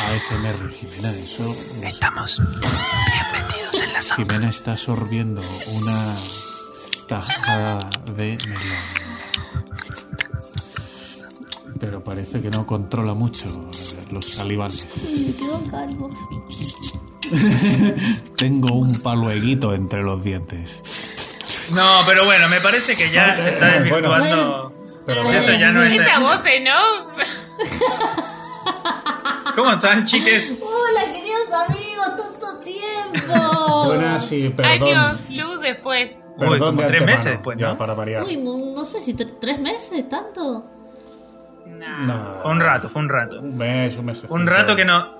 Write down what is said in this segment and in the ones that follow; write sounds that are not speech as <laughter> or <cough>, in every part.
ASMR, Jimena. Eso. Estamos bien metidos en la zanja. Jimena está sorbiendo una tajada de melón. Pero parece que no controla mucho los salivales. <laughs> Tengo un palueguito entre los dientes. No, pero bueno, me parece que ya se está <laughs> Bueno, desvirtuando. Pero Eso ya no es. Esa voz, ¿eh, ¿no? <laughs> ¿Cómo están, chiques? <laughs> Hola, queridos amigos, tanto tiempo. Buenas y perdón. Años, luz después. Perdón Uy, como de tres meses después, Ya, para variar. Uy, no sé si tre- tres meses, tanto. Nah. No, Fue un rato, fue un rato. Un mes, un mes. Un rato que no.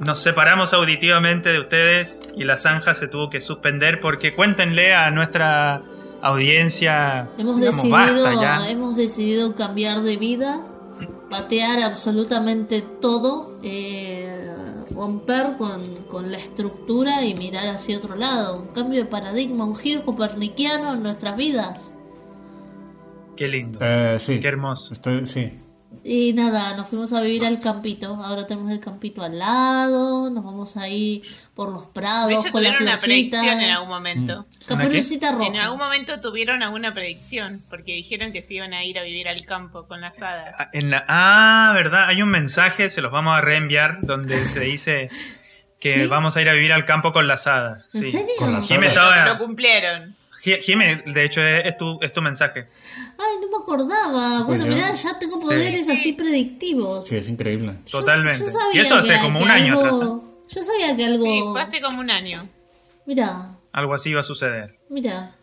Nos separamos auditivamente de ustedes y la zanja se tuvo que suspender porque cuéntenle a nuestra audiencia. Hemos digamos, decidido, basta ya. hemos decidido cambiar de vida, patear absolutamente todo, eh, romper con, con la estructura y mirar hacia otro lado. Un cambio de paradigma, un giro copernicano en nuestras vidas. Qué lindo. Eh, sí. Qué hermoso. Estoy, sí. Y nada, nos fuimos a vivir al campito. Ahora tenemos el campito al lado, nos vamos ahí por los prados De hecho, con la tuvieron una florcita. predicción en algún momento. Caperucita roja. En algún momento tuvieron alguna predicción, porque dijeron que se iban a ir a vivir al campo con las hadas. Ah, en la- ah, verdad, hay un mensaje, se los vamos a reenviar, donde se dice que <laughs> ¿Sí? vamos a ir a vivir al campo con las hadas. ¿En sí. serio? Con las Jimé hadas. estaba- Lo cumplieron. Ji- Jimé, de hecho, es, es tu, es tu mensaje. Ay, no me acordaba. Pues bueno, yo- mirá, ya tengo poderes así predictivos. Sí, es increíble. Yo- Totalmente. yo sabía y eso hace que- como que un año algo- atrás. Yo sabía que algo. Sí, fue hace como un año. Mira, Algo así iba a suceder. mira.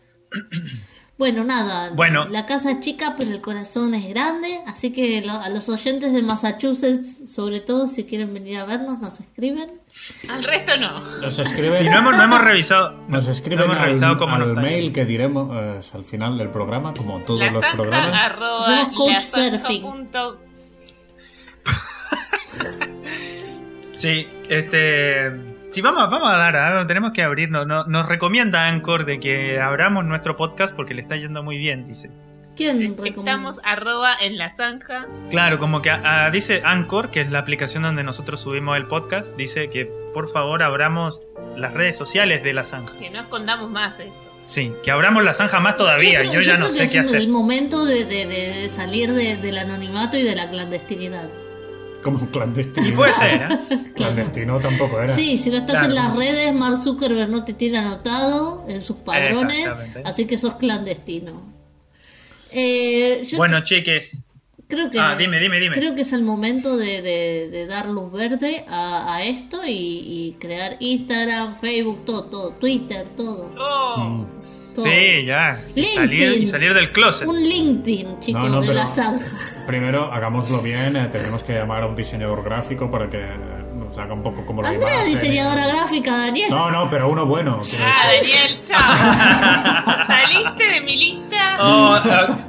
Bueno, nada. Bueno. La casa es chica, pero el corazón es grande. Así que lo- a los oyentes de Massachusetts, sobre todo, si quieren venir a vernos, nos escriben. Al resto no. Nos <laughs> escriben, Si no hemos, no hemos revisado. nos no escriben hemos al, revisado cómo al nos está mail que diremos eh, al final del programa, como todos La los programas. arroba Somos coach la zanja surfing. punto- <laughs> Sí, este. Sí, vamos, vamos a dar, tenemos que abrirnos. No- nos recomienda Anchor de que abramos nuestro podcast porque le está yendo muy bien, dice. ¿Quién? Estamos arroba en la zanja. Claro, como que ah, dice Anchor, que es la aplicación donde nosotros subimos el podcast, dice que por favor abramos las redes sociales de la zanja. Que no escondamos más esto. Sí, que abramos la zanja más todavía. Yo, creo- ya no creo que sé es qué hacer. el momento de, de- de salir de- del anonimato y de la clandestinidad. Como un clandestino. Y puede ser, ¿eh? <laughs> Clandestino tampoco era. Sí, si no estás Claro, en las redes, Mark Zuckerberg no te tiene anotado en sus padrones, Exactamente. así que sos clandestino. Eh, yo Bueno, chiques. creo que ah, dime, dime, dime. creo que es el momento de, de- de dar luz verde a, a esto y, y crear Instagram, Facebook, todo, todo, Twitter, todo. Oh, todo. Sí, ya. Y salir, y salir del closet. Un LinkedIn, chicos, No, no, de la zanja. Primero, hagámoslo bien. eh, tenemos que llamar a un diseñador gráfico para que nos haga un poco como la Andrea, diseñadora gráfica, Daniel. No, no, pero uno bueno. Ah. Daniel, chao. <laughs> Saliste de mi lista. Oh,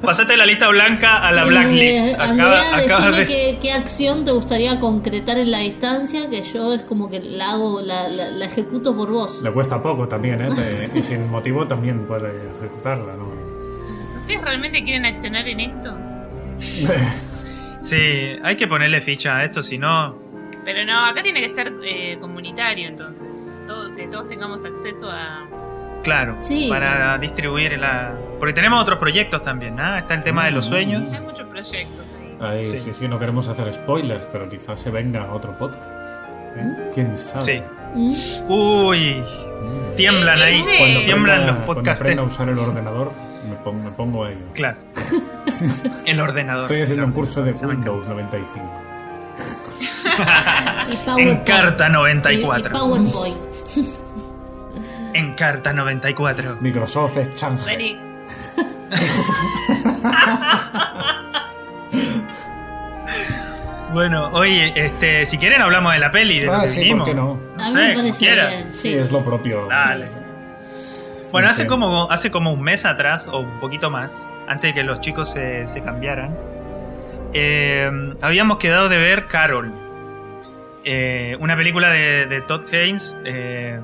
pasate de la lista blanca a la Eh, blacklist. Andrea, Acaba, decime de. qué, qué acción te gustaría concretar en la distancia, que yo es como que la hago, la, la- la ejecuto por vos. Le cuesta poco también, ¿eh? Te- y sin motivo también puede ejecutarla, ¿no? ¿Ustedes realmente quieren accionar en esto? <laughs> Sí, hay que ponerle ficha a esto, si no. Pero no, acá tiene que ser eh, comunitario entonces. Todo- que todos tengamos acceso a... Claro, Sí. para distribuir la. Porque tenemos otros proyectos también, ¿no? Está el tema de los sueños. Hay muchos proyectos ahí. Ahí, Sí. sí. sí, no queremos hacer spoilers, pero quizás se venga otro podcast. ¿eh? ¿Quién sabe? Sí. ¿Mm? Uy, tiemblan ahí, Cuando tiemblan aprenda- los Cuando podcasters. aprenda a usar el ordenador, me pongo, me pongo a ello. Claro. <laughs> El ordenador. Estoy haciendo un curso de. Windows 95. <laughs> Y En carta Y- y 94. PowerPoint. En carta 94. Microsoft Exchange. Vení. <laughs> Bueno, oye, este, si quieren hablamos de la peli. De lo Ah, que sí, vimos. ¿por qué no? No A mí me bien, Sí, sí. es lo propio. Dale. Bueno, hace como, hace como un mes atrás, o un poquito más, antes de que los chicos se, se cambiaran, eh, habíamos quedado de ver Carol. Eh, una película de, de Todd Haynes eh,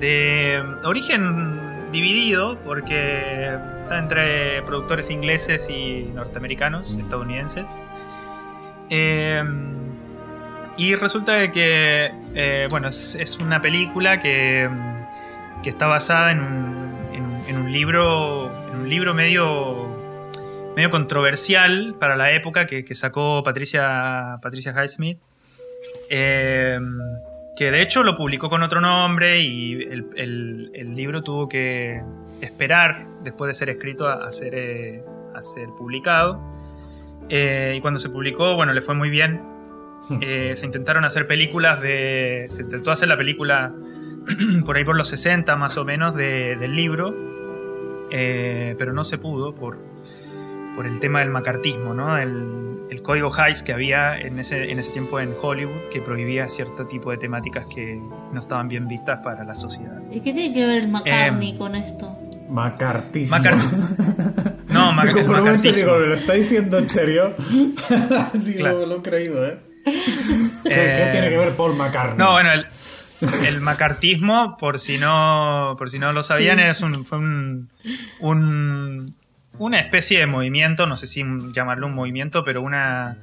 de origen dividido, porque está entre productores ingleses y norteamericanos, Mm. estadounidenses. Eh, y resulta de que, bueno, es, es una película que, que está basada en un, en un- en un libro, en un libro medio, medio controversial para la época que, que sacó Patricia, Patricia Highsmith. Eh, que de hecho lo publicó con otro nombre y el, el- el libro tuvo que esperar después de ser escrito a, a ser, eh, a ser publicado. Eh, y cuando se publicó, bueno, le fue muy bien. Eh, se intentaron hacer películas de... Se intentó hacer la película <clears throat> por ahí por los 60 más o menos de- del libro, pero no se pudo por, por el tema del macartismo, ¿no? El, el código Hays que había en ese, en ese tiempo en Hollywood que prohibía cierto tipo de temáticas que no estaban bien vistas para la sociedad. ¿Y qué tiene que ver el McCartney Em, con esto? Macartismo. Macar- <laughs> no, ma- Te comprometo, macartismo. digo, ¿lo está diciendo en serio? <laughs> digo, Claro. lo he creído, ¿eh? <laughs> ¿Qué, Eh, qué tiene que ver Paul McCartney? No, bueno, el, el macartismo, por si no, por si no lo sabían, es un, fue un, un- una especie de movimiento, no sé si llamarlo un movimiento, pero una,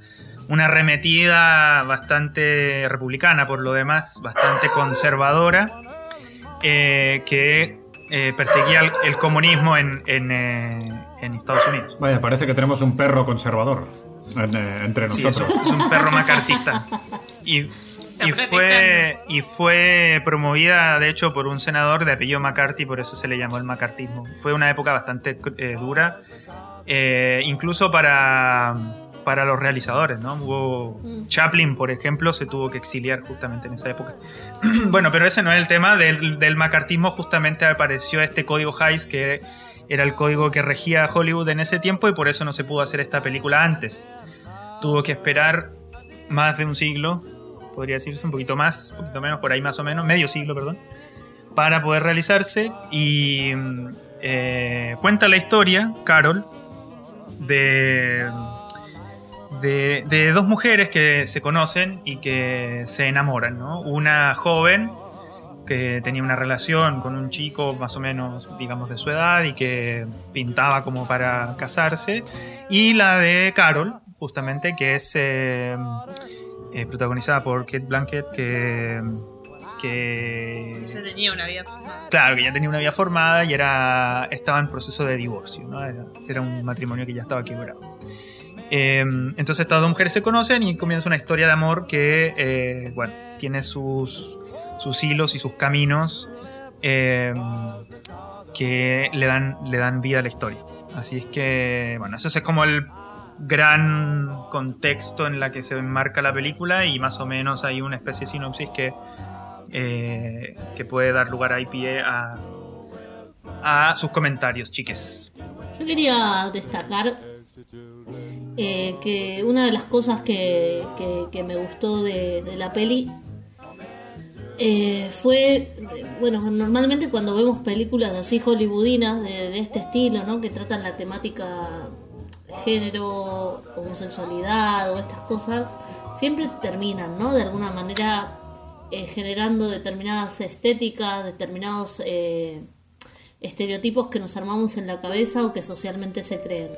una arremetida bastante republicana, por lo demás, bastante conservadora, eh, que eh, perseguía el, el comunismo en, en, eh, en Estados Unidos. Vaya, parece que tenemos un perro conservador eh, entre Sí, es, nosotros. es un perro macartista. <laughs> Y, y fue, y fue promovida, de hecho, por un senador de apellido McCarthy, por eso se le llamó el macartismo. Fue una época bastante eh, dura, eh, incluso para, para los realizadores, ¿no? Hubo Mm. Chaplin, por ejemplo, se tuvo que exiliar justamente en esa época. <clears throat> bueno, pero ese no es el tema. Del, del macartismo justamente apareció este código Hays que era el código que regía Hollywood en ese tiempo y por eso no se pudo hacer esta película antes. Tuvo que esperar más de un siglo, podría decirse un poquito más, un poquito menos, por ahí más o menos, medio siglo, perdón, para poder realizarse. Y eh, cuenta la historia, Carol, de, de, de dos mujeres que se conocen y que se enamoran, ¿no? Una joven que tenía una relación con un chico más o menos, digamos, de su edad y que pintaba como para casarse. Y la de Carol, justamente, que es eh, eh, protagonizada por Kate Blanket, que... que Ya tenía una vida formada. Claro, que ya tenía una vida formada y era estaba en proceso de divorcio, ¿no? Era, era un matrimonio que ya estaba quebrado. Eh, entonces estas dos mujeres se conocen y comienza una historia de amor que, eh, bueno, tiene sus, sus hilos y sus caminos eh, que le dan, le dan vida a la historia. Así es que, bueno, eso es como el gran contexto en la que se enmarca la película y más o menos hay una especie de sinopsis que eh, que puede dar lugar a IPA a, a sus comentarios, chiques. Yo quería destacar eh, que una de las cosas que, que- me gustó de, la peli eh, fue, bueno, normalmente cuando vemos películas así hollywoodinas de, de este estilo, ¿no? Que tratan la temática género, homosexualidad o estas cosas, siempre terminan, ¿no? De alguna manera eh, generando determinadas estéticas, determinados eh, estereotipos que nos armamos en la cabeza o que socialmente se creen.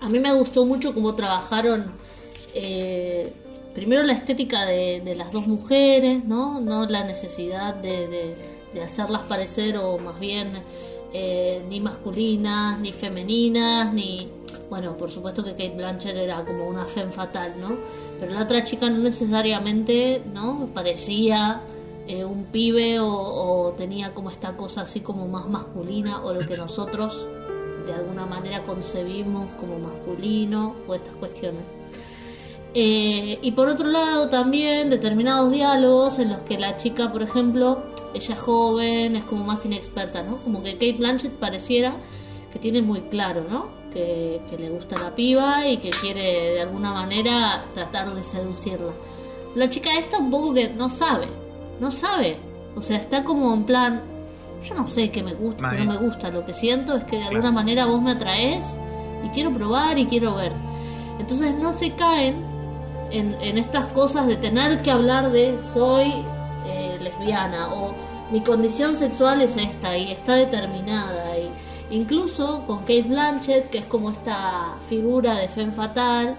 A mí me gustó mucho cómo trabajaron eh, primero la estética de, las dos mujeres, ¿no? No la necesidad de hacerlas parecer o más bien eh, ni masculinas, ni femeninas, ni... Bueno, por supuesto que Kate Blanchett era como una femme fatal, ¿no? Pero la otra chica no necesariamente, ¿no? Parecía eh, un pibe o, tenía como esta cosa así como más masculina o lo que nosotros de alguna manera concebimos como masculino o estas cuestiones. Eh, y por otro lado también determinados diálogos en los que la chica, por ejemplo, ella es joven, es como más inexperta, ¿no? Como que Kate Blanchett pareciera que tiene muy claro, ¿no? Que, que le gusta la piba y que quiere de alguna manera tratar de seducirla. La chica esta un poco que no sabe, no sabe. O sea, está como en plan, yo no sé qué me gusta, qué no me gusta. Lo que siento es que de alguna manera vos me atraes y quiero probar y quiero ver. Entonces no se caen en, en estas cosas de tener que hablar de soy lesbiana o mi condición sexual es esta y está determinada. Y incluso con Kate Blanchett, que es como esta figura de femme fatal,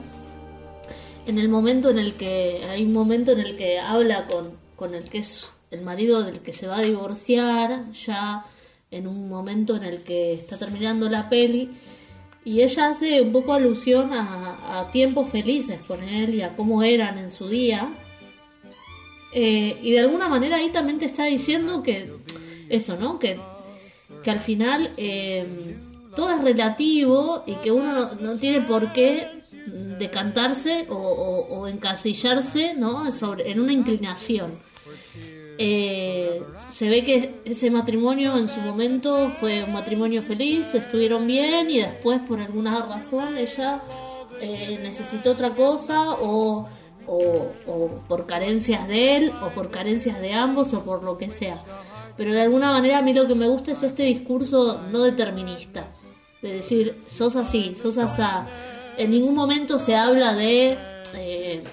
en el momento en el que hay un momento en el que habla con, con el que es el marido del que se va a divorciar, ya en un momento en el que está terminando la peli, y ella hace un poco alusión a, a tiempos felices con él y a cómo eran en su día. Eh, y de alguna manera ahí también te está diciendo que eso, ¿no? Que, que al final eh, todo es relativo y que uno no, tiene por qué decantarse o, o, o encasillarse ¿no? Sobre, en una inclinación. Eh, se ve que ese matrimonio en su momento fue un matrimonio feliz, estuvieron bien y después por alguna razón ella eh, necesitó otra cosa o, o, o por carencias de él o por carencias de ambos o por lo que sea. Pero de alguna manera a mí lo que me gusta es este discurso no determinista, de decir, sos así, sos asá. En ningún momento se habla de... eh, eh,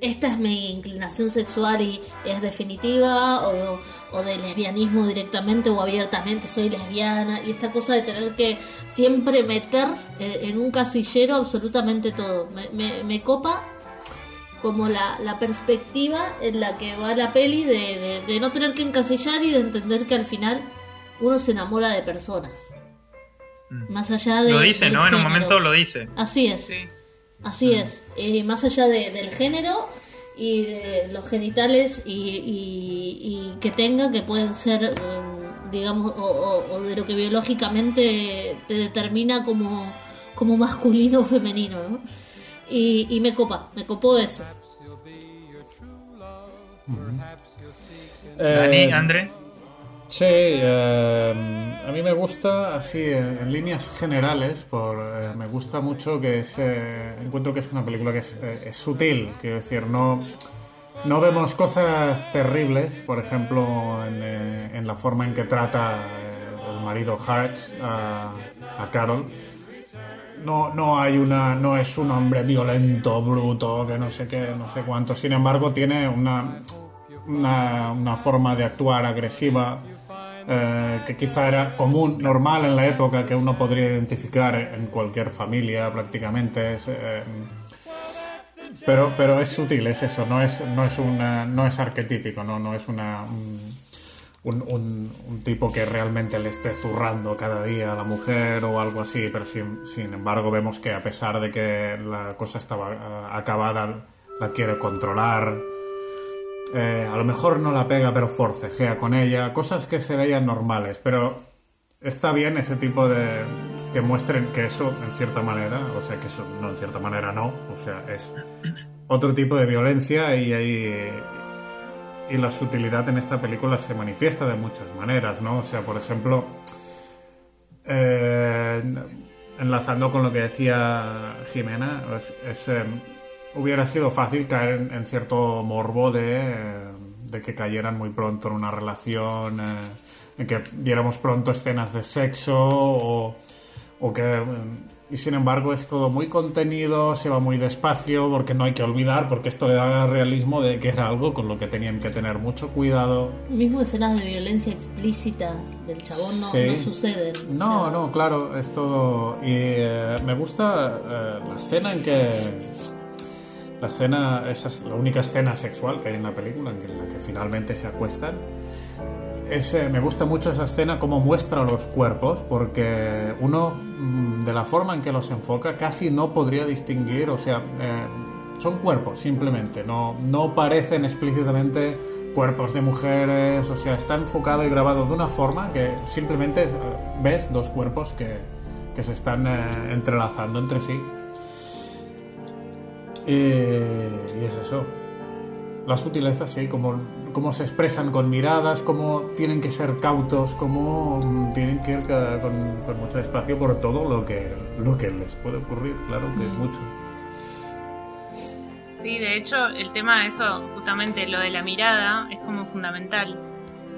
esta es mi inclinación sexual y es definitiva, o, o de lesbianismo directamente o abiertamente soy lesbiana, y esta cosa de tener que siempre meter eh, en un casillero absolutamente todo. Me, me, me copa como la, la perspectiva en la que va la peli de, de, de no tener que encasillar y de entender que al final uno se enamora de personas. Más allá de. Lo dice, ¿no? En un momento lo dice. Así es. Sí. Así es, Eh, más allá de- del género y de los genitales y, y- y que tenga, que pueden ser, eh, digamos, o, o- o de lo que biológicamente te determina como, como masculino o femenino, ¿no? Y, y me copa, me copó eso. Dani, Eh, André. Sí, eh, a mí me gusta así en, líneas generales, por, eh, me gusta mucho que es, eh, encuentro que es una película que es, eh, es sutil, quiero decir, no, no vemos cosas terribles, por ejemplo, en, en la forma en que trata el marido Hutch a, a Carol. No, no hay una, no es un hombre violento, bruto, que no sé qué, no sé cuánto. Sin embargo, tiene una, una, una forma de actuar agresiva eh, que quizá era común, normal en la época, que uno podría identificar en cualquier familia prácticamente. Es, eh, pero, pero es sutil, es eso, no es, no es, una, no es arquetípico, no, no es una, un, un, tipo que realmente le esté zurrando cada día a la mujer o algo así, pero sin, sin embargo vemos que a pesar de que la cosa estaba eh, acabada, la quiere controlar. Eh, a lo mejor no la pega, pero forcejea con ella. Cosas que se veían normales, pero está bien ese tipo de... que muestren que eso, en cierta manera, o sea, que eso no, en cierta manera no, o sea, es otro tipo de violencia y ahí... Y la sutilidad en esta película se manifiesta de muchas maneras, ¿no? O sea, por ejemplo, eh, enlazando con lo que decía Jimena, es, eh, hubiera sido fácil caer en, en cierto morbo de, de que cayeran muy pronto en una relación, eh, en que viéramos pronto escenas de sexo o, o que... eh, y sin embargo es todo muy contenido, se va muy despacio, porque no hay que olvidar, porque esto le da realismo de que era algo con lo que tenían que tener mucho cuidado. Mismo escenas de violencia explícita del chabón no, Sí. no suceden. No, O sea, no, claro, es todo. Y eh, me gusta eh, la escena en que. La escena, esa es la única escena sexual que hay en la película, en la que finalmente se acuestan. Es, eh, me gusta mucho esa escena, cómo muestra los cuerpos, porque uno, mm, de la forma en que los enfoca, casi no podría distinguir, o sea, eh, son cuerpos simplemente, no, no parecen explícitamente cuerpos de mujeres, o sea, está enfocado y grabado de una forma que simplemente eh, ves dos cuerpos que, que se están eh, entrelazando entre sí. Y, y es eso. La sutileza, sí, como, cómo se expresan con miradas, cómo tienen que ser cautos, cómo mm, tienen que ir con, con mucho espacio por todo lo que, lo que les puede ocurrir, claro que es mucho. Sí, de hecho, el tema de eso, justamente lo de la mirada, es como fundamental.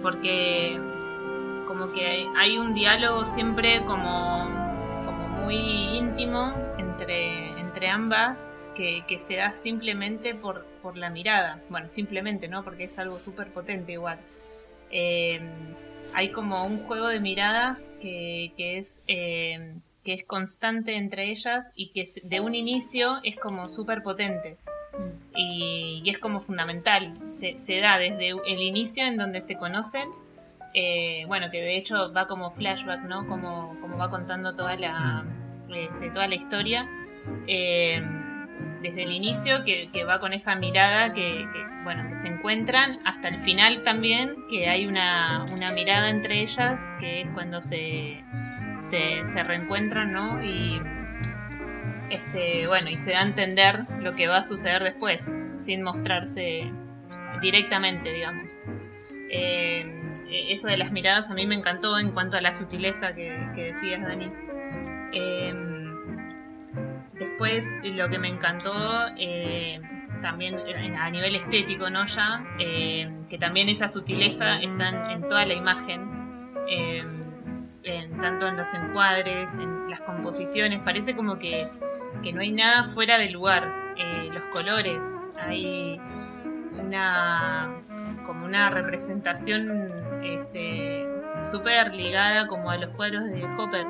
Porque como que hay, hay un diálogo siempre como, como muy íntimo entre, entre ambas que, que se da simplemente por, por la mirada. Bueno, simplemente, ¿no? Porque es algo súper potente igual. Eh, hay como un juego de miradas que, que es eh, que es constante entre ellas y que de un inicio es como súper potente. Y, y es como fundamental. Se, se da desde el inicio en donde se conocen. eh, bueno, que de hecho va como flashback, ¿no? Como, como va contando toda la, este, toda la historia. Eh, desde el inicio, que, va con esa mirada que, bueno, que se encuentran, hasta el final también, que hay una, una mirada entre ellas, que es cuando se, se, se reencuentran, ¿no? Y este, bueno, y se da a entender lo que va a suceder después, sin mostrarse directamente, digamos. Eh, eso de las miradas a mí me encantó en cuanto a la sutileza que, decías, Dani. Eh, después, lo que me encantó eh, también a nivel estético, ¿no? Ya, eh, que también esa sutileza está en, toda la imagen. eh, tanto en los encuadres, en las composiciones, parece como que, que no hay nada fuera de lugar. Los colores, hay una como una representación este súper ligada como a los cuadros de Hopper.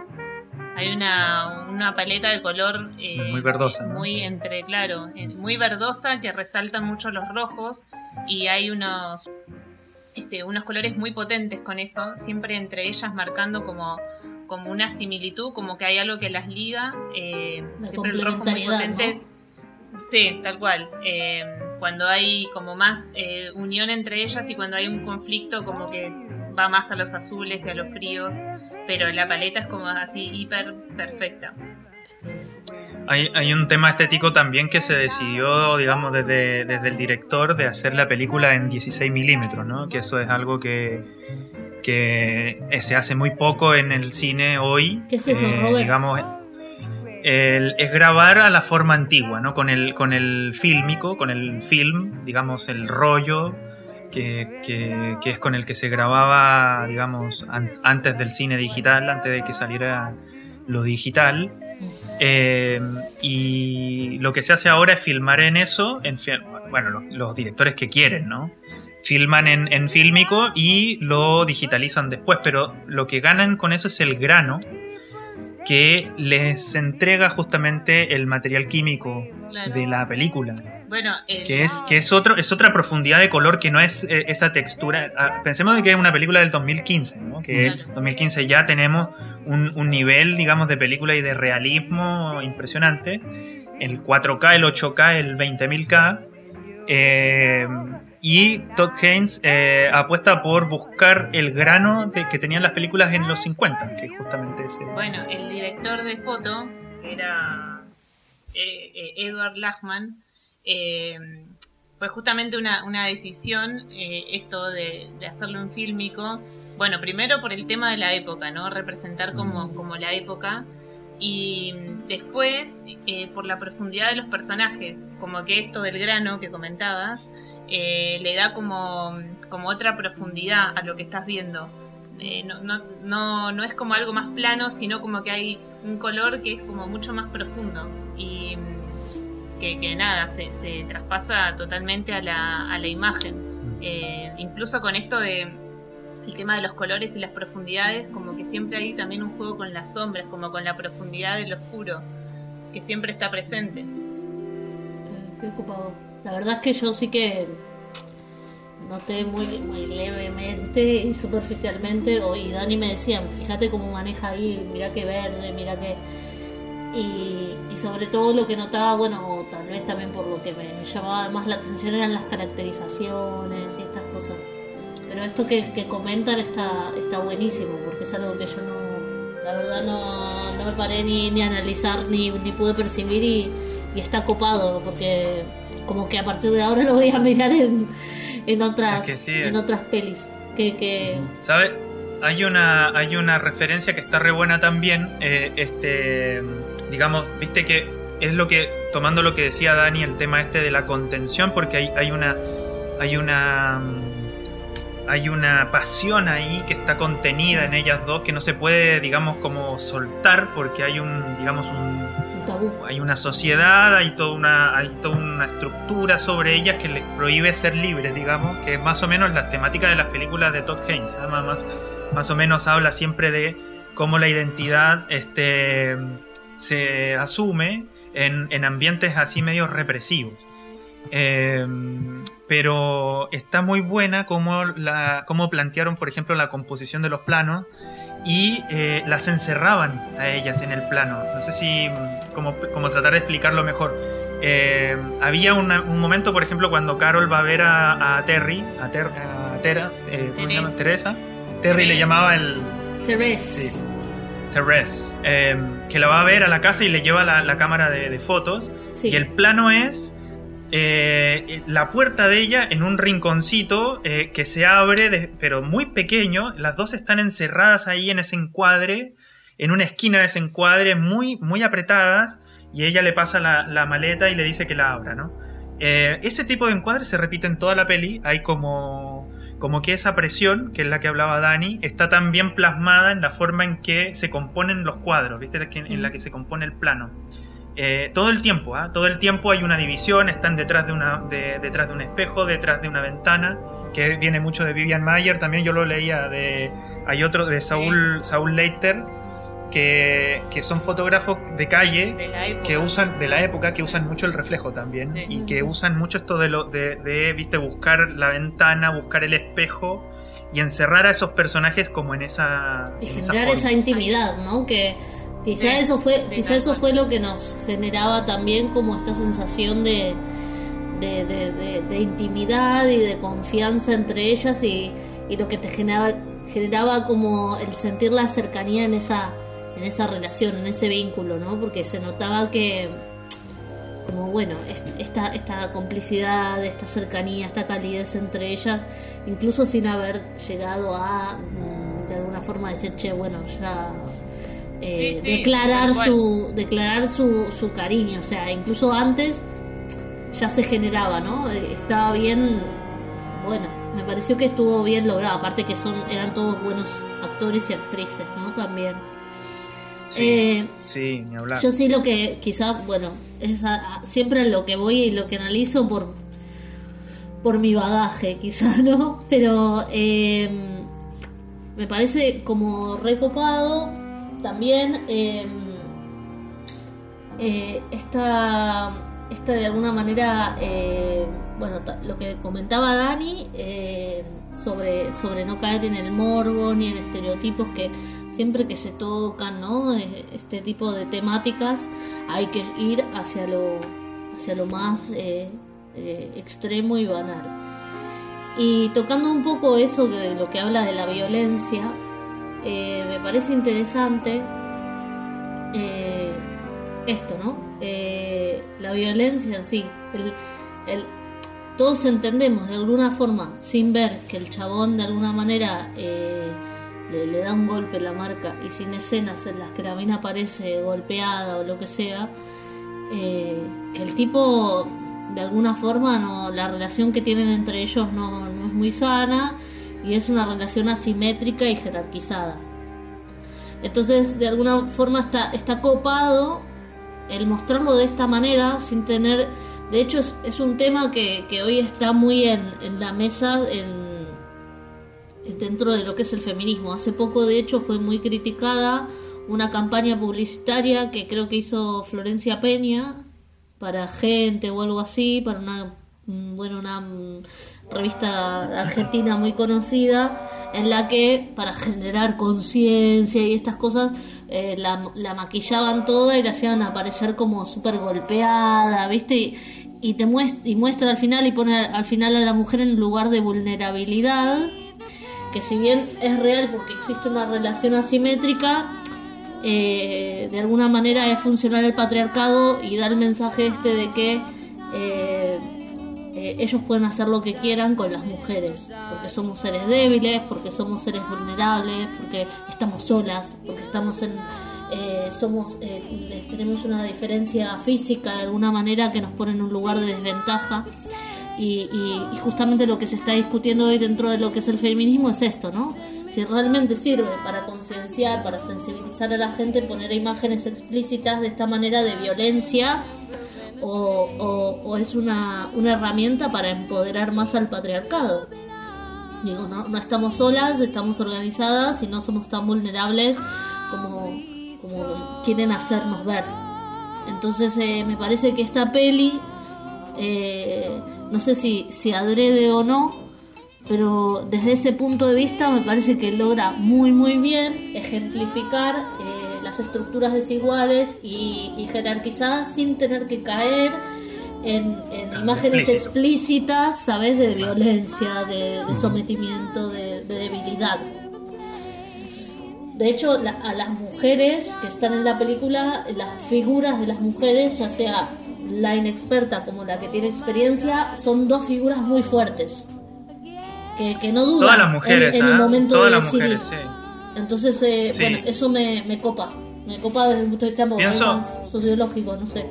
Hay una, una paleta de color eh, Muy verdosa, ¿no? muy entre claro, eh, muy verdosa que resaltan mucho los rojos y hay unos este, unos colores muy potentes con eso, siempre entre ellas marcando como, como una similitud, como que hay algo que las liga. eh, siempre el rojo muy potente. Sí, tal cual. Eh, cuando hay como más eh, unión entre ellas y cuando hay un conflicto como que va más a los azules y a los fríos, pero la paleta es como así hiper perfecta. Hay, hay un tema estético también que se decidió, digamos, desde, desde el director de hacer la película en 16 milímetros, ¿no? Que eso es algo que, que eh, se hace muy poco en el cine hoy. ¿Qué es eso, Eh, Robert? Digamos, el- es grabar a la forma antigua, ¿no? Con el, con el fílmico, con el film, digamos, el rollo que, que- que es con el que se grababa, digamos, an- antes del cine digital, antes de que saliera lo digital. Eh, y lo que se hace ahora es filmar en eso, en, bueno, los, los directores que quieren, ¿no? Filman en, en fílmico y lo digitalizan después, pero lo que ganan con eso es el grano que les entrega justamente el material químico Claro. de la película. Bueno, el- Que es, que es, otro, es otra profundidad de color que no es eh, esa textura. Ah, pensemos de que es una película del 2015, ¿no? Que Claro. 2015 ya tenemos un, un nivel, digamos, de película y de realismo impresionante. El 4K, el 8K, el 20.000K. Eh, y Todd Haynes eh, apuesta por buscar el grano de, que tenían las películas en los 50, que justamente ese. Bueno, el director de foto, que era eh, eh, Edward Lachman, eh, fue justamente una, una decisión eh, esto de, de hacerlo en fílmico. Bueno, primero por el tema de la época, ¿no? Representar como, como la época. Y después eh, por la profundidad de los personajes, como que esto del grano que comentabas, eh, le da como, como otra profundidad a lo que estás viendo. Eh, no, no, no, no es como algo más plano, sino como que hay un color que es como mucho más profundo y mm, que, que nada, se, se traspasa totalmente a la, a la imagen. Eh, incluso con esto de el tema de los colores y las profundidades, como que siempre hay también un juego con las sombras, como con la profundidad del oscuro, que siempre está presente. Qué ocupado. La verdad es que yo sí que noté muy, muy levemente y superficialmente, o- y Dani me decían, fíjate cómo maneja ahí, mira qué verde, mira qué... Y, y sobre todo lo que notaba, bueno, tal vez también por lo que me llamaba más la atención eran las caracterizaciones y estas cosas. Pero esto que, que comentan está, está buenísimo, porque es algo que yo no, la verdad no, no me paré ni, ni a analizar ni, ni pude percibir y, y está copado, porque como que a partir de ahora <laughs> lo voy a mirar en, en otras Es que sí, en otras pelis. Que, que ¿Sabe? Hay una, hay una referencia que está re buena también. eh, este, digamos, viste que es lo que, tomando lo que decía Dani, el tema este de la contención, porque hay, hay una. Hay una. mm, Hay una pasión ahí que está contenida en ellas dos que no se puede, digamos, como soltar porque hay un, digamos, un, hay una sociedad, hay toda una, hay toda una estructura sobre ellas que les prohíbe ser libres, digamos, que es más o menos la temática de las películas de Todd Haynes. ¿eh? Más, más, más o menos habla siempre de cómo la identidad este, se asume en, en ambientes así medio represivos. Eh, pero está muy buena como, la, como plantearon, por ejemplo, la composición de los planos y eh, las encerraban a ellas en el plano. No sé si, como, como tratar de explicarlo mejor. Eh, había una- un momento, por ejemplo, cuando Carol va a ver a, a Terry, a, Ter- a Tera, eh. Teresa. Teresa. Terry le llamaba el, Therese. Sí. Therese, eh, que la va a ver a la casa y le lleva la, la cámara de, de fotos. Sí. Y el plano es eh, la puerta de ella en un rinconcito eh, que se abre, de- pero muy pequeño. Las dos están encerradas ahí en ese encuadre, en una esquina de ese encuadre, muy, muy apretadas. Y ella le pasa la, la maleta y le dice que la abra, ¿no? Eh, ese tipo de encuadre se repite en toda la peli. Hay como, como que esa presión, que es la que hablaba Dani, está tan bien plasmada en la forma en que se componen los cuadros, ¿viste? En la que se compone el plano. Eh, todo el tiempo, ¿ah? todo el tiempo hay una división, están detrás de, una, de- detrás de un espejo, detrás de una ventana, que viene mucho de Vivian Mayer, también yo lo leía de... Hay otro de Saúl, Saúl Leiter, que, que son fotógrafos de calle de la época. que usan de la época que usan mucho el reflejo también Sí. y que usan mucho esto de lo de, de, viste buscar la ventana buscar el espejo y encerrar a esos personajes como en esa y en generar esa intimidad, ¿no? Que quizá Sí, eso fue, quizá eso fue lo que nos generaba también como esta sensación de, de, de- de- de intimidad y de confianza entre ellas y, y lo que te generaba, generaba como el sentir la cercanía en esa, en esa relación, en ese vínculo, ¿no? Porque se notaba que como bueno, est- esta, esta complicidad, esta cercanía, esta calidez entre ellas, incluso sin haber llegado a mm, de alguna forma decir, che, bueno, ya eh, Sí, sí, declarar su declarar su, su cariño, o sea, incluso antes ya se generaba, ¿no? Eh, Estaba bien, bueno, me pareció que estuvo bien logrado, aparte que son eran todos buenos actores y actrices, ¿no? También. Sí, Eh, sí ni hablar yo sí lo que quizás, bueno, es a- siempre lo que voy y lo que analizo por por mi bagaje, <laughs> quizás, ¿no? Pero eh, me parece como recopado también eh, eh, esta, esta de alguna manera, eh, bueno, lo que comentaba Dani eh, sobre, sobre no caer en el morbo ni en estereotipos que siempre que se tocan, ¿no? Este tipo de temáticas hay que ir hacia lo, hacia lo más eh, eh, extremo y banal. Y tocando un poco eso de lo que habla de la violencia, eh, me parece interesante eh, esto, ¿no? La violencia en sí. El, todos entendemos de alguna forma, sin ver que el chabón de alguna manera le, da un golpe la marca y sin escenas en las que la mina aparece golpeada o lo que sea, eh, que el tipo de alguna forma no la relación que tienen entre ellos no, no es muy sana y es una relación asimétrica y jerarquizada. Entonces, de alguna forma está, está copado el mostrarlo de esta manera sin tener... De hecho, es, es un tema que, que hoy está muy en, en la mesa en, dentro de lo que es el feminismo. Hace poco, de hecho, fue muy criticada una campaña publicitaria que creo que hizo Florencia Peña para gente o algo así, para una, mm, bueno, una mm, revista argentina muy conocida, en la que para generar conciencia y estas cosas eh, la, la maquillaban toda y la hacían aparecer como súper golpeada, ¿viste? Y, y te muestra, y muestra al final y pone al final a la mujer en lugar de vulnerabilidad, que si bien es real porque existe una relación asimétrica, eh, de alguna manera es funcional el patriarcado y da el mensaje este de que eh, eh, ellos pueden hacer lo que quieran con las mujeres, porque somos seres débiles, porque somos seres vulnerables, porque estamos solas, porque estamos en somos tenemos una diferencia física de alguna manera que nos pone en un lugar de desventaja y, y- justamente lo que se está discutiendo hoy dentro de lo que es el feminismo es esto, ¿no? Si realmente sirve para concienciar, para sensibilizar a la gente, poner imágenes explícitas de esta manera de violencia o, es una, una herramienta para empoderar más al patriarcado. Digo, no, no estamos solas, estamos organizadas y no somos tan vulnerables como, como quieren hacernos ver. Entonces eh, me parece que esta peli, eh, no sé si, si adrede o no, pero desde ese punto de vista me parece que logra muy muy bien ejemplificar eh, las estructuras desiguales y, y jerarquizadas sin tener que caer en, en imágenes explícito. explícitas, ¿sabes? De violencia, de, de sometimiento, de, de debilidad. De hecho, la- a las mujeres que están en la película, las figuras de las mujeres, ya sea la inexperta como la que tiene experiencia, son dos figuras muy fuertes. Que, que no dudan Todas las mujeres, en, en el ¿ah? momento Todas de las decidir. mujeres, sí. Entonces, eh, Sí. bueno, eso me, me copa. Me copa desde el punto de vista Pienso- sociológico, no sé.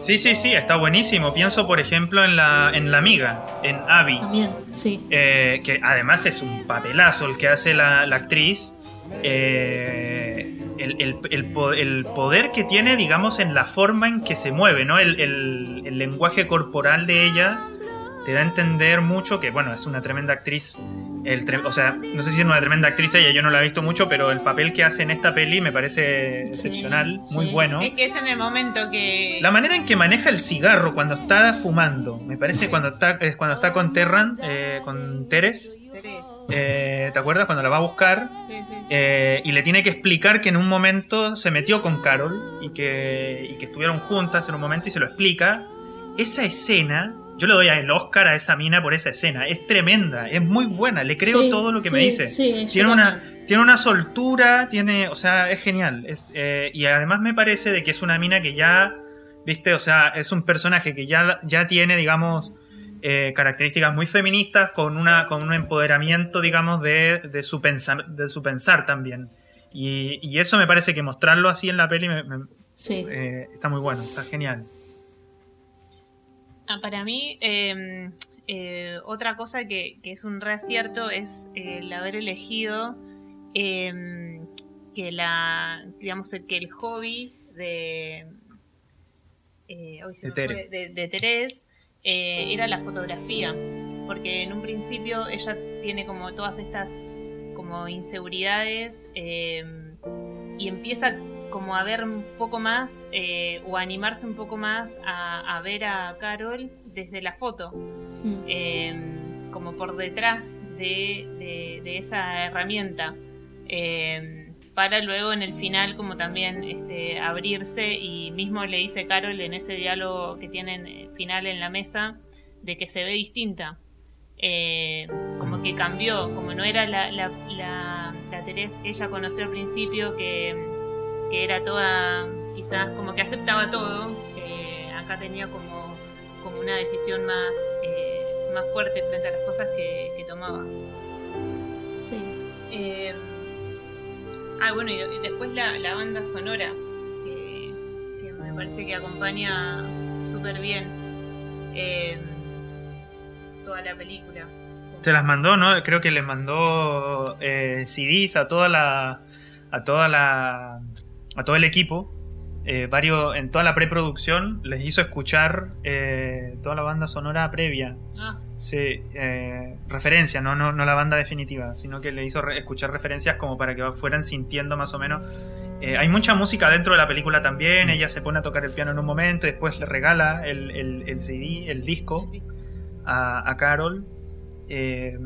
Sí, sí, sí, está buenísimo. Pienso, por ejemplo, en la, en la amiga, en Abby. También, sí. eh, que además es un papelazo el que hace la, la actriz. eh, el, el- el po- el poder que tiene, digamos, en la forma en que se mueve, ¿no? El, el- lenguaje corporal de ella te da a entender mucho que, bueno, es una tremenda actriz. El o sea, no sé si es una tremenda actriz ella, yo no la he visto mucho, pero el papel que hace en esta peli me parece excepcional, muy sí. bueno. Es que es en el momento que. La manera en que maneja el cigarro cuando está fumando, me parece cuando está, es cuando está con Terran, eh, con Teres. Eh, ¿te acuerdas? Cuando la va a buscar Sí, sí. eh, y le tiene que explicar que en un momento se metió con Carol y que, y que estuvieron juntas en un momento y se lo explica. Esa escena, yo le doy el Oscar a esa mina por esa escena, es tremenda, es muy buena, le creo Sí, todo lo que me dice. tiene una, tiene una soltura, tiene, o sea, es genial. Es, eh, y además me parece de que es una mina que ya, viste, o sea, es un personaje que ya, ya tiene, digamos, eh, características muy feministas con, una, con un empoderamiento, digamos, de, de, su, pensar, de su pensar también. Y, y eso me parece que mostrarlo así en la peli me- me- Sí. eh, está muy bueno, está genial. Ah, para mí, eh, eh, otra cosa que, que es un reacierto es eh, el haber elegido eh, que la, digamos, el- que el hobby de, eh, hoy se De Tere. de Terés eh, era la fotografía, porque en un principio ella tiene como todas estas como inseguridades eh, y empieza como a ver un poco más eh, o a animarse un poco más a, a ver a Carol desde la foto, Mm. eh, como por detrás de, de- de esa herramienta, eh, para luego en el final como también este, abrirse y mismo le dice Carol en ese diálogo que tienen eh, final en la mesa de que se ve distinta. Eh, como que cambió, como no era la, la, la, la Teresa que ella conoció al principio, que, que era toda, quizás como que aceptaba todo, eh, acá tenía como, como una decisión más, eh, más fuerte frente a las cosas que, que tomaba. Sí. Ah, bueno, y, después la, banda sonora, que, me parece que acompaña súper bien eh, toda la película. Se las mandó, ¿no? Creo que les mandó eh, CDs a toda la. a toda la. a todo el equipo. Eh, varios, en toda la preproducción les hizo escuchar eh, toda la banda sonora previa. Ah, Sí, eh, referencia, ¿no? No, no la banda definitiva, sino que le hizo re- escuchar referencias como para que fueran sintiendo más o menos. Eh, hay mucha música dentro de la película también, ella se pone a tocar el piano en un momento, y después le regala el, el- el CD, el disco, a, a Carol. Eh,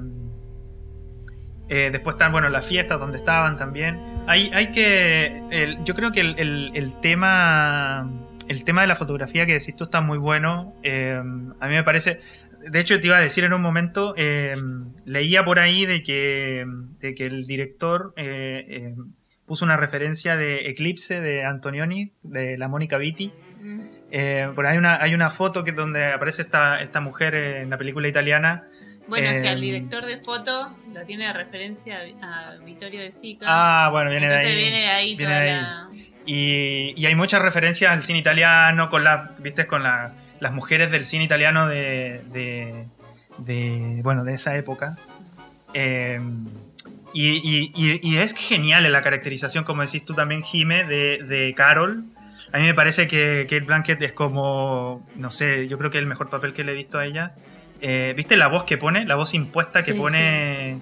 eh, después están, bueno, las fiestas donde estaban también. Hay, hay que. el- yo creo que el, el- el tema. El tema de la fotografía que decís tú está muy bueno. Eh, a mí me parece. De hecho, te iba a decir en un momento. eh, leía por ahí de que, de que el director puso una referencia de Eclipse de Antonioni, de la Mónica Vitti. por ahí hay una, hay una foto que donde aparece esta, esta mujer en la película italiana. Bueno, es que al director de foto lo tiene de referencia a, a Vittorio de Sica. Ah, bueno, viene de ahí. viene de ahí Viene toda de ahí. la. Y, y hay muchas referencias al cine italiano, con la, viste, con la- las mujeres del cine italiano de, de, de, bueno, de esa época. Eh, y, y- es genial la caracterización, como decís tú también, Jime, de, de Carol. A mí me parece que Kate Blanket es como, no sé, yo creo que el mejor papel que le he visto a ella. Eh, ¿Viste la voz que pone? La voz impuesta que Sí, pone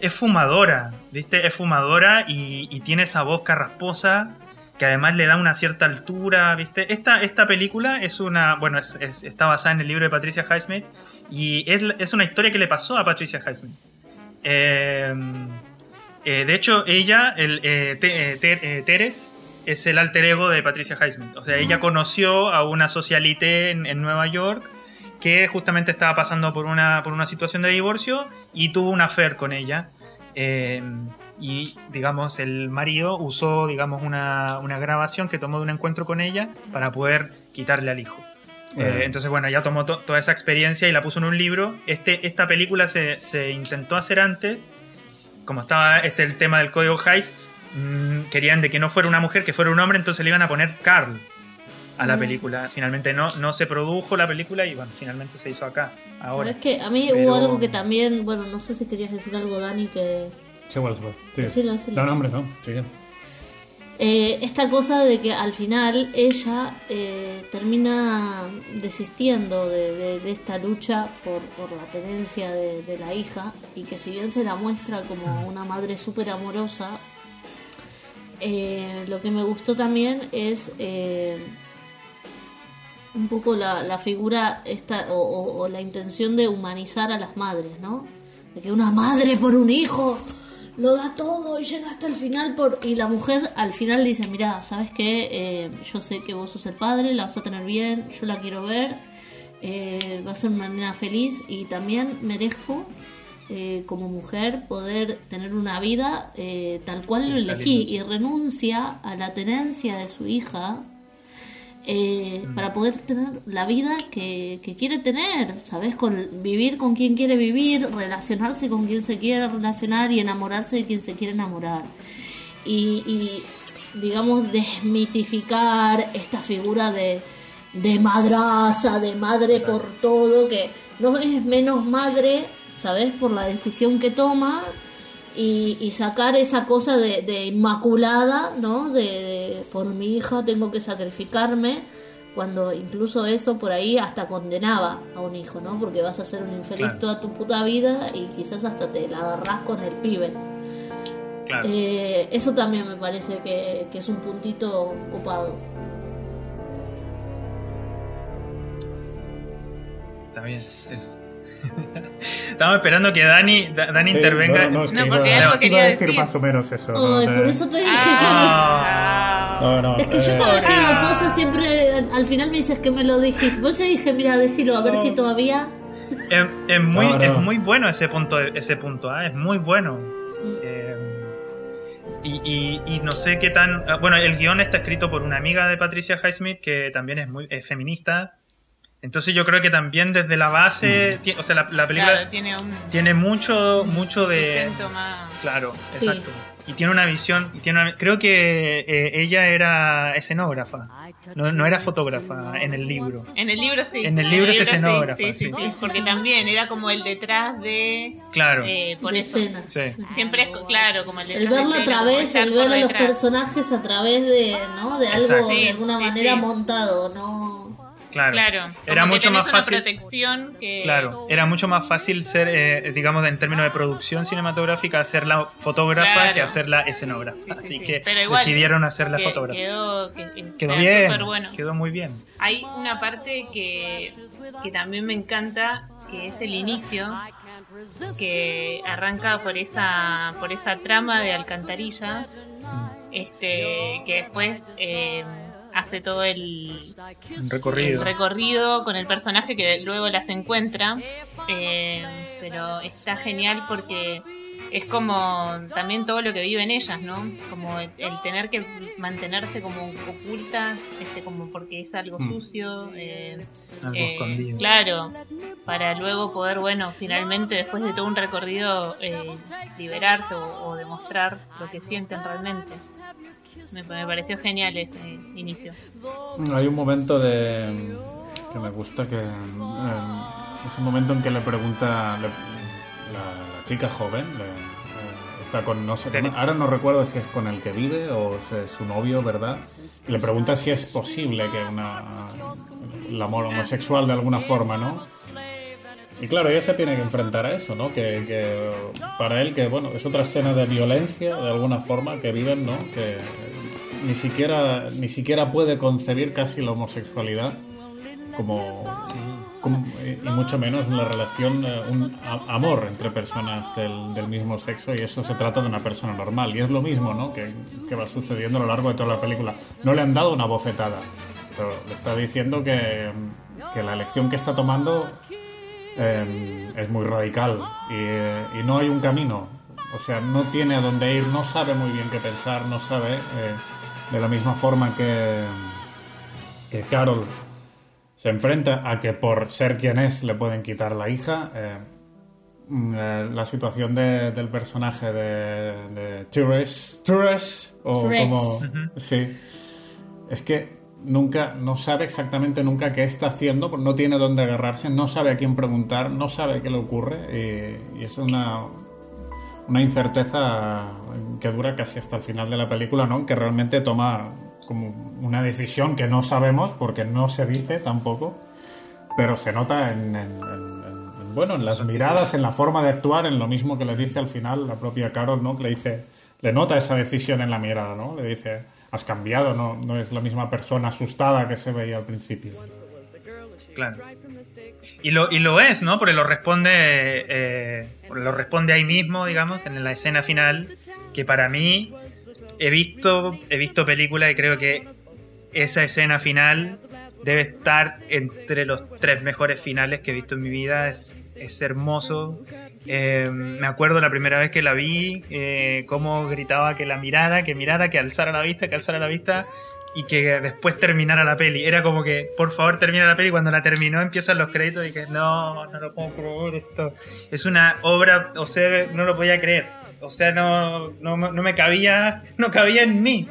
es fumadora, ¿viste? Es fumadora y, y tiene esa voz carrasposa que además le da una cierta altura, ¿viste? Esta, esta película es una, bueno, es- es- está basada en el libro de Patricia Highsmith y es, es una historia que le pasó a Patricia Highsmith. Eh, eh, de hecho, ella, el, Te- Ter- Teres, es el alter ego de Patricia Highsmith. O sea, ella conoció a una socialite en, en Nueva York que justamente estaba pasando por una, por una situación de divorcio y tuvo una affair con ella. Eh, y, digamos, el marido usó, digamos, una, una grabación que tomó de un encuentro con ella para poder quitarle al hijo. Eh, Eh. entonces, bueno, ella tomó to- toda esa experiencia y la puso en un libro. Este, esta película se, se intentó hacer antes, como estaba este el tema del código Hayes, mm, querían de que no fuera una mujer, que fuera un hombre, entonces le iban a poner Carl a la Mm. película. Finalmente no, no se produjo la película y bueno, finalmente se hizo acá, ahora. ¿Sabes qué? A mí Pero- hubo algo que también, bueno, no sé si querías decir algo, Dani, que... Sí, bueno, sí, bueno. Sí. Decilo, decilo. No, no, hombre, no. Sigue. Eh, esta cosa de que al final ella eh, termina desistiendo de, de- de esta lucha por, por la tenencia de, de la hija y que si bien se la muestra como una madre súper amorosa, eh, lo que me gustó también es eh, un poco la, la figura esta o, o- o la intención de humanizar a las madres, ¿no? De que una madre por un hijo lo da todo y llega hasta el final por y la mujer al final dice mira sabes qué yo sé que vos sos el padre la vas a tener bien yo la quiero ver eh, va a ser una nena feliz y también merezco eh, como mujer poder tener una vida eh, tal cual lo elegí y renuncia a la tenencia de su hija eh, para poder tener la vida que, que quiere tener, ¿sabes? Con, vivir con quien quiere vivir, relacionarse con quien se quiere relacionar y enamorarse de quien se quiere enamorar. Y, y, digamos, desmitificar esta figura de, de madraza, de madre por todo, que no es menos madre, ¿sabes? Por la decisión que toma, y, y sacar esa cosa de, de inmaculada, ¿no? De, de, por mi hija tengo que sacrificarme, cuando incluso eso por ahí hasta condenaba a un hijo, ¿no? Porque vas a ser un infeliz Claro. toda tu puta vida y quizás hasta te la agarrás con el pibe. Claro. Eh, eso también me parece que, que es un puntito copado. También es. Estamos esperando que Dani, Da- Dani Sí, intervenga. No, no, es que No, iba- porque iba algo a quería decir decir. más o menos eso. ¿no? Ay, por eso te dije Ah. No, no, que... Es que yo eh, cada vez que digo Ah. cosas siempre al- al final me dices que me lo dijiste. Vos ya dije, mira, decilo, a ver si todavía... Es, es muy, No, no. es muy bueno ese punto, ese punto ¿ah? es muy bueno. Eh, y, y- y no sé qué tan. ah, Bueno, el guion está escrito por una amiga de Patricia Highsmith que también es muy es feminista. Entonces yo creo que también desde la base, Mm. ti- o sea, la, la película Claro, tiene un tiene mucho, mucho de. intento más. Claro, Sí. exacto. Y tiene una visión, y tiene una- creo que eh, ella era escenógrafa, no, no era fotógrafa en el libro. En el libro sí. En el libro es sí, escenógrafa, Sí, sí, sí. sí, Porque también era como el detrás de. Claro. eh, por de eso. escena. Sí. Siempre es claro, como el El detrás verlo de a través, el ver a los personajes a través de, ¿no? De algo Exacto. de alguna sí, manera sí. montado, ¿no? Claro. Claro. Era mucho más fácil. protección que. Claro, era mucho más fácil ser, eh, digamos, en términos de producción cinematográfica, hacer la fotógrafa Claro. que hacer la escenógrafa. Sí, sí, Así sí. que Pero igual, decidieron hacer la que- fotógrafa. Quedó, que, que Quedó bien, bueno. quedó muy bien. Hay una parte que, que también me encanta, que es el inicio, que arranca por esa, por esa trama de alcantarilla, este, que después eh, hace todo el, recorrido. el recorrido con el personaje que luego las encuentra. eh, pero está genial porque es como también todo lo que viven ellas, ¿no? Como el, el tener que mantenerse como ocultas, este, como porque es algo Mm. sucio. eh, Algo eh, escondido. claro, para luego poder, bueno, finalmente después de todo un recorrido eh, liberarse o, o demostrar lo que sienten realmente. Me, me pareció genial ese inicio. Hay un momento de que me gusta que eh, es un momento en que le pregunta le- la, la chica joven le- eh, está con no sé ahora no recuerdo si es con el que vive o si es su novio verdad y le pregunta si es posible que una el amor homosexual de alguna forma no y claro, ella se tiene que enfrentar a eso, ¿no? Que, que para él, que bueno, es otra escena de violencia, de alguna forma, que viven, ¿no? Que ni siquiera, ni siquiera puede concebir casi la homosexualidad como, como- y mucho menos la relación, eh, un a- amor entre personas del, del mismo sexo, y eso se trata de una persona normal. Y es lo mismo, ¿no? Que, que va sucediendo a lo largo de toda la película. No le han dado una bofetada, pero le está diciendo que, que la elección que está tomando eh, es muy radical y, eh, y no hay un camino. O sea, no tiene a dónde ir, no sabe muy bien qué pensar, no sabe eh, de la misma forma que, que Carol se enfrenta a que por ser quien es le pueden quitar la hija. eh, mm, eh, la situación de- del personaje de, de Therese, Therese, o como... Sí. Es que nunca, no sabe exactamente nunca qué está haciendo, no tiene dónde agarrarse, no sabe a quién preguntar, no sabe qué le ocurre y, y es una, una incerteza que dura casi hasta el final de la película, ¿no? Que realmente toma como una decisión que no sabemos porque no se dice tampoco, pero se nota en, en- en- en- bueno, en las miradas, en la forma de actuar, en lo mismo que le dice al final la propia Carol, ¿no? Que le dice, le nota esa decisión en la mirada, ¿no? Le dice, has cambiado, no, no es la misma persona asustada que se veía al principio. Claro. Y lo, y lo es, ¿no? Porque lo responde, eh, lo responde ahí mismo, digamos, en la escena final, que para mí he visto, he visto películas y creo que esa escena final debe estar entre los tres mejores finales que he visto en mi vida. Es, es hermoso. Eh, me acuerdo la primera vez que la vi, eh, cómo gritaba que la mirara, que mirara, que alzara la vista, que alzara la vista y que después terminara la peli. Era como que, por favor, termina la peli. Cuando la terminó, empiezan los créditos y que no, no lo puedo creer esto. Es una obra, o sea, no lo podía creer. O sea, no, no, no me cabía, no cabía en mí.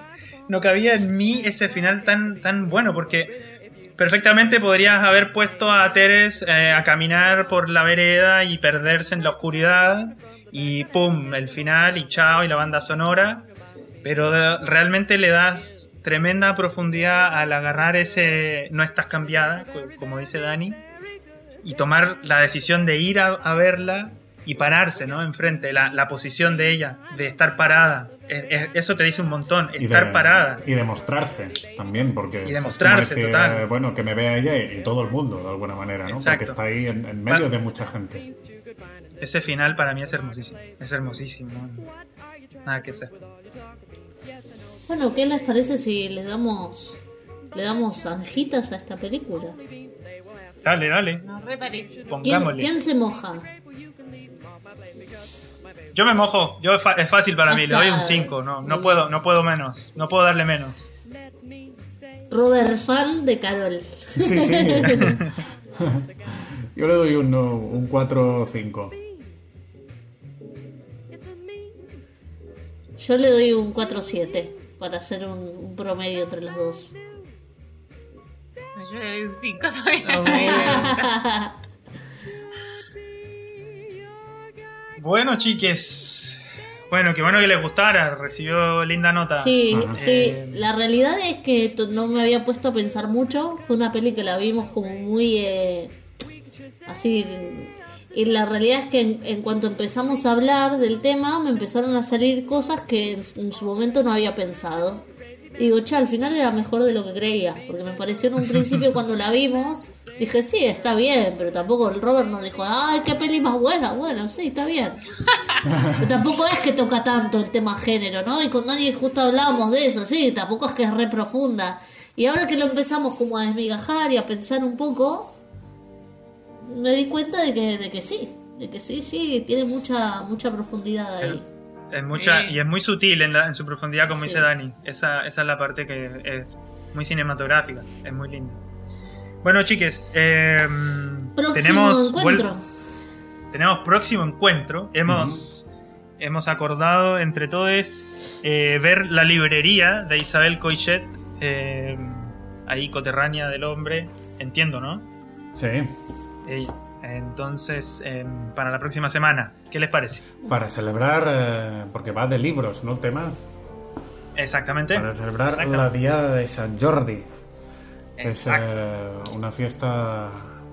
No cabía en mí ese final tan, tan bueno, porque perfectamente podrías haber puesto a Teres eh, a caminar por la vereda y perderse en la oscuridad. Y pum, el final y chao, y la banda sonora. Pero realmente le das tremenda profundidad al agarrar ese no estás cambiada, co- como dice Dani, y tomar la decisión de ir a, a verla y pararse, ¿no? Enfrente, la, la posición de ella, de estar parada. Es- es- eso te dice un montón, Y estar de- parada. Y demostrarse también, porque... Y demostrarse, total. bueno, que me vea ella y, y todo el mundo, de alguna manera, ¿no? Exacto. Porque está ahí en, en medio de mucha gente. Ese final para mí es hermosísimo. Es hermosísimo. Nada que hacer. Bueno, ¿qué les parece si le damos le damos anjitas a esta película? Dale, dale. Nos. ¿Quién, se moja? Yo me mojo. Yo es, fa- es fácil para mí. Le doy un Hasta- 5. No, no puedo, no puedo menos. No puedo darle menos. Robert fan de Carol. Sí, sí. <laughs> Yo le doy un, un 4 o 5. Yo le doy un 4-7 para hacer un, un promedio entre los dos. Yo le doy un 5 también. <laughs> Bueno, chiques. Bueno, qué bueno que les gustara. Recibió linda nota. Sí, sí. Eh, La realidad es que no me había puesto a pensar mucho. Fue una peli que la vimos como muy eh, así. Y la realidad es que en, en cuanto empezamos a hablar del tema, me empezaron a salir cosas que en, su- en su momento no había pensado. Y digo, che, al final era mejor de lo que creía. Porque me pareció en un principio <laughs> cuando la vimos, dije, sí, está bien. Pero tampoco el Robert nos dijo, ay, qué peli más buena. Bueno, sí, está bien. <laughs> Pero tampoco es que toca tanto el tema género, ¿no? Y con Dani justo hablábamos de eso, sí, tampoco es que es re profunda. Y ahora que lo empezamos como a desmigajar y a pensar un poco, me di cuenta de que, de que sí, de que sí, sí, tiene mucha, mucha profundidad ahí. Es mucha, Sí. Y es muy sutil en, la- en su profundidad, como Sí. dice Dani. Esa, esa es la parte que es muy cinematográfica. Es muy linda. Bueno, chiques. eh, Próximo tenemos, encuentro. tenemos próximo encuentro. Hemos, hemos acordado entre todos eh, ver la librería de Isabel Coixet. eh, ahí, coterránea del hombre. Entiendo, ¿no? Sí. Entonces, eh, para la próxima semana, ¿qué les parece? Para celebrar, eh, porque va de libros, ¿no? El tema. Exactamente. Para celebrar Exactamente. la Diada de San Jordi. Que es eh, una fiesta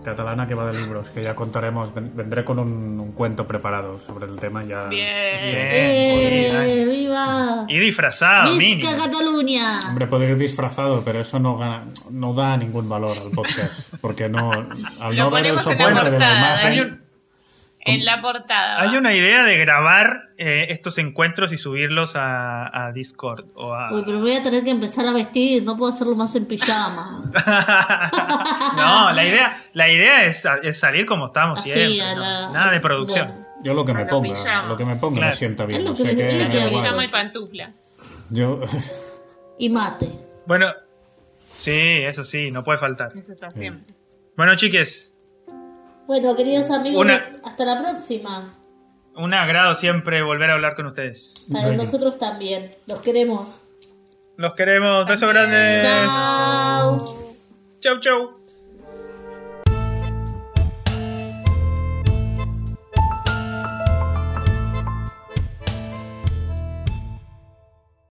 catalana que va de libros, que ya contaremos, ven- vendré con un, un cuento preparado sobre el tema ya. Bien. Bien, sí, ¡Eh! dale. ¡Viva! Y disfrazado, ¡Visca. Cataluña! Hombre, puede ir disfrazado, pero eso no, gana- no da ningún valor al podcast, porque no, al no ver el soporte de la imagen, En la portada. hay una idea de grabar eh, estos encuentros y subirlos a, a Discord o a... Uy, pero voy a tener que empezar a vestir, no puedo hacerlo más en pijama. <laughs> no, la idea, la idea es, es salir como estamos Así, siempre. a ¿no? la- Nada de producción. Bueno, yo lo que me ponga, pijama. lo que me ponga Claro. me sienta bien, Es lo que. Pijama y pantufla. Yo, y mate. Bueno, sí, eso sí, no puede faltar. Eso está siempre. Bueno, chiques, Bueno, queridos amigos, Una- hasta la próxima. un agrado siempre volver a hablar con ustedes. Para Bueno. nosotros también. Los queremos. Los queremos, besos grandes. Chao. Chau, chau.